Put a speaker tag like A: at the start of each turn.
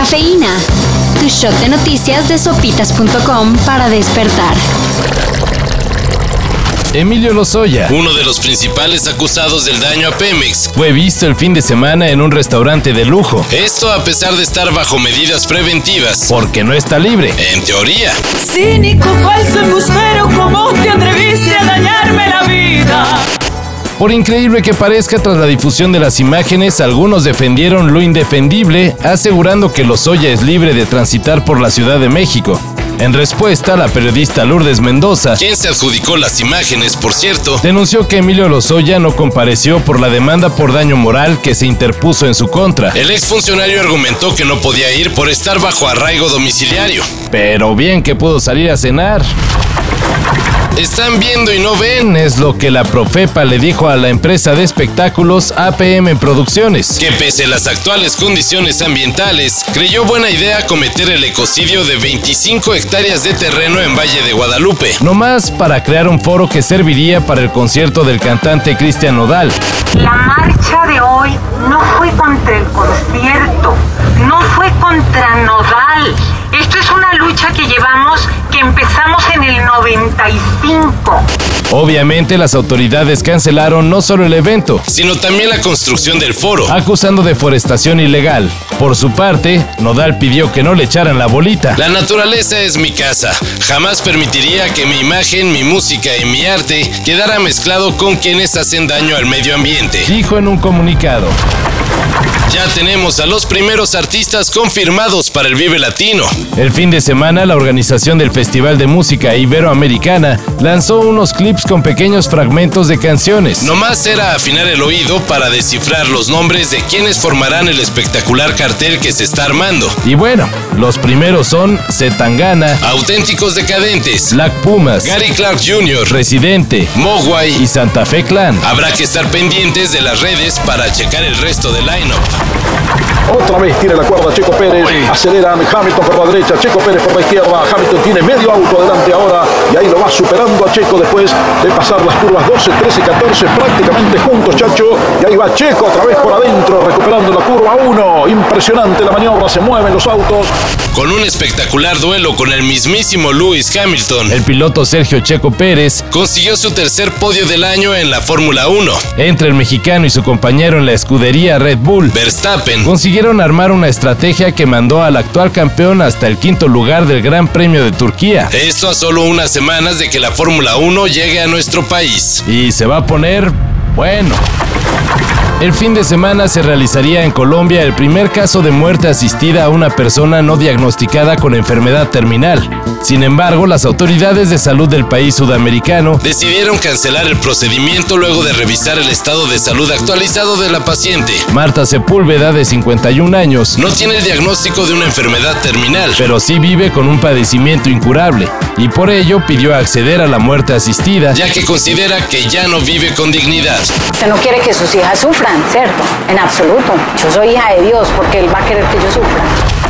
A: Cafeína. Tu shot de noticias de sopitas.com para despertar.
B: Emilio Lozoya,
C: uno de los principales acusados del daño a Pemex,
B: fue visto el fin de semana en un restaurante de lujo.
C: Esto a pesar de estar bajo medidas preventivas.
B: Porque no está libre.
C: En teoría.
D: Cínico, falso, embustero, ¿cómo te atreviste
B: Por increíble que parezca, tras la difusión de las imágenes, algunos defendieron lo indefendible, asegurando que Lozoya es libre de transitar por la Ciudad de México. En respuesta, la periodista Lourdes Mendoza,
C: quien se adjudicó las imágenes, por cierto,
B: denunció que Emilio Lozoya no compareció por la demanda por daño moral que se interpuso en su contra.
C: El exfuncionario argumentó que no podía ir por estar bajo arraigo domiciliario.
B: Pero bien que pudo salir a cenar.
C: Están viendo y no ven,
B: es lo que la Profepa le dijo a la empresa de espectáculos APM Producciones.
C: Que pese a las actuales condiciones ambientales, creyó buena idea cometer el ecocidio de 25 hectáreas de terreno en Valle de Guadalupe.
B: No más para crear un foro que serviría para el concierto del cantante Cristian Nodal.
E: La marcha de hoy no fue contra el concierto, no fue contra Nodal. Esto es una lucha que llevamos, que empezamos 95.
B: Obviamente las autoridades cancelaron no solo el evento,
C: sino también la construcción del foro,
B: acusando deforestación ilegal. Por su parte, Nodal pidió que no le echaran la bolita.
C: La naturaleza es mi casa. Jamás permitiría que mi imagen, mi música y mi arte quedara mezclado con quienes hacen daño al medio ambiente.
B: Dijo en un comunicado.
C: Ya tenemos a los primeros artistas confirmados para el Vive Latino.
B: El fin de semana, la organización del Festival de Música Iberoamericana lanzó unos clips con pequeños fragmentos de canciones.
C: Nomás era afinar el oído para descifrar los nombres de quienes formarán el espectacular cartel que se está armando.
B: Y bueno, los primeros son Zetangana,
C: Auténticos Decadentes,
B: Black Pumas,
C: Gary Clark Jr.,
B: Residente,
C: Mogwai
B: y Santa Fe Clan.
C: Habrá que estar pendientes de las redes para checar el resto del line-up.
F: Otra vez tiene la cuerda Checo Pérez, aceleran Hamilton por la derecha, Checo Pérez por la izquierda, Hamilton tiene medio auto adelante ahora y ahí lo va superando a Checo después de pasar las curvas 12, 13, 14 prácticamente juntos Chacho y ahí va Checo otra vez por adentro recuperando la curva 1, impresionante la maniobra, se mueven los autos.
C: Con un espectacular duelo con el mismísimo Lewis Hamilton,
B: el piloto Sergio Checo Pérez
C: consiguió su tercer podio del año en la Fórmula 1.
B: Entre el mexicano y su compañero en la escudería Red Bull,
C: Verstappen,
B: consiguieron armar una estrategia que mandó al actual campeón hasta el quinto lugar del Gran Premio de Turquía.
C: Esto a solo unas semanas de que la Fórmula 1 llegue a nuestro país.
B: Y se va a poner bueno. El fin de semana se realizaría en Colombia el primer caso de muerte asistida a una persona no diagnosticada con enfermedad terminal. Sin embargo, las autoridades de salud del país sudamericano
C: decidieron cancelar el procedimiento luego de revisar el estado de salud actualizado de la paciente.
B: Marta Sepúlveda, de 51 años,
C: no tiene el diagnóstico de una enfermedad terminal,
B: pero sí vive con un padecimiento incurable y por ello pidió acceder a la muerte asistida,
C: ya que considera que ya no vive con dignidad.
G: Usted no quiere que sus hijas sufran, ¿cierto? En absoluto. Yo soy hija de Dios porque Él va a querer que yo sufra.